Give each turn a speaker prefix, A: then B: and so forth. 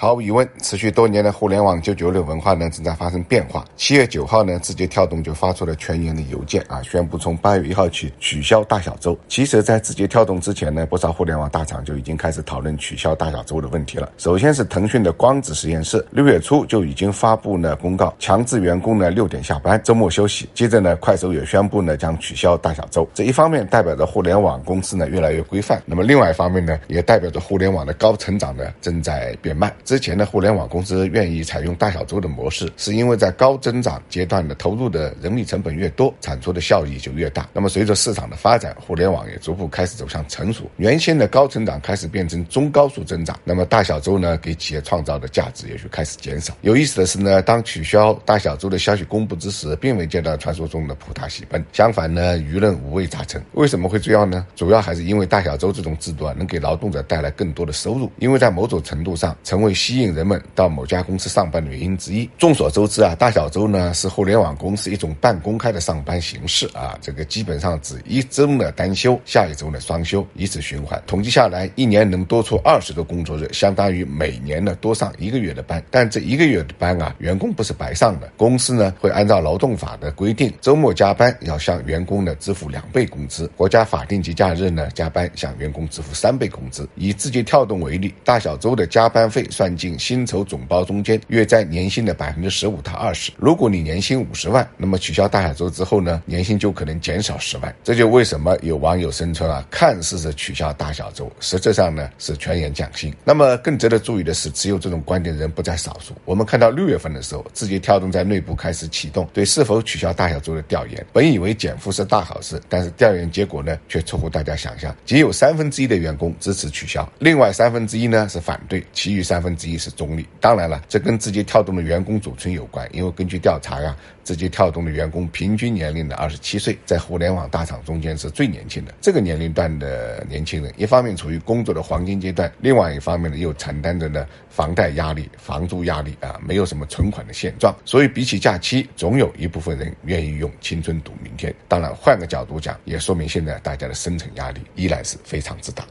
A: 毫无疑问，持续多年的互联网九九六文化呢正在发生变化。七月九号呢，字节跳动就发出了全员的邮件啊，宣布从八月一号起取消大小周。其实，在字节跳动之前呢，不少互联网大厂就已经开始讨论取消大小周的问题了。首先是腾讯的光子实验室，六月初就已经发布了公告，强制员工呢六点下班，周末休息。接着呢，快手也宣布呢将取消大小周。这一方面代表着互联网公司呢越来越规范，那么另外一方面呢，也代表着互联网的高成长呢正在变慢。之前的互联网公司愿意采用大小周的模式，是因为在高增长阶段的投入的人力成本越多，产出的效益就越大。那么随着市场的发展，互联网也逐步开始走向成熟，原先的高成长开始变成中高速增长。那么大小周呢，给企业创造的价值也就开始减少。有意思的是呢，当取消大小周的消息公布之时，并未见到传说中的普大喜奔，相反呢，舆论五味杂陈。为什么会这样呢？主要还是因为大小周这种制度啊，能给劳动者带来更多的收入，因为在某种程度上成为吸引。人们到某家公司上班的原因之一。众所周知啊，大小周呢是互联网公司一种半公开的上班形式啊。这个基本上指一周的单休，下一周的双休，以此循环。统计下来，一年能多出二十个工作日，相当于每年呢多上一个月的班。但这一个月的班啊，员工不是白上的，公司呢会按照劳动法的规定，周末加班要向员工呢支付两倍工资。国家法定节假日呢加班向员工支付三倍工资。以字节跳动为例，大小周的加班费算进。薪酬总包中间约在年薪的百分之十五到二十。如果你年薪五十万，那么取消大小周之后呢，年薪就可能减少十万。这就为什么有网友声称啊，看似是取消大小周，实质上呢是全员降薪。那么更值得注意的是，持有这种观点的人不在少数。我们看到六月份的时候，字节跳动在内部开始启动对是否取消大小周的调研。本以为减负是大好事，但是调研结果呢却出乎大家想象，仅有三分之一的员工支持取消，另外三分之一呢是反对，其余三分之一是。中立，当然了，这跟字节跳动的员工组成有关。因为根据调查呀，字节跳动的员工平均年龄呢二十七岁，在互联网大厂中间是最年轻的。这个年龄段的年轻人，一方面处于工作的黄金阶段，另外一方面呢又承担着呢房贷压力、房租压力啊，没有什么存款的现状。所以比起假期，总有一部分人愿意用青春赌明天。当然，换个角度讲，也说明现在大家的生存压力依然是非常之大。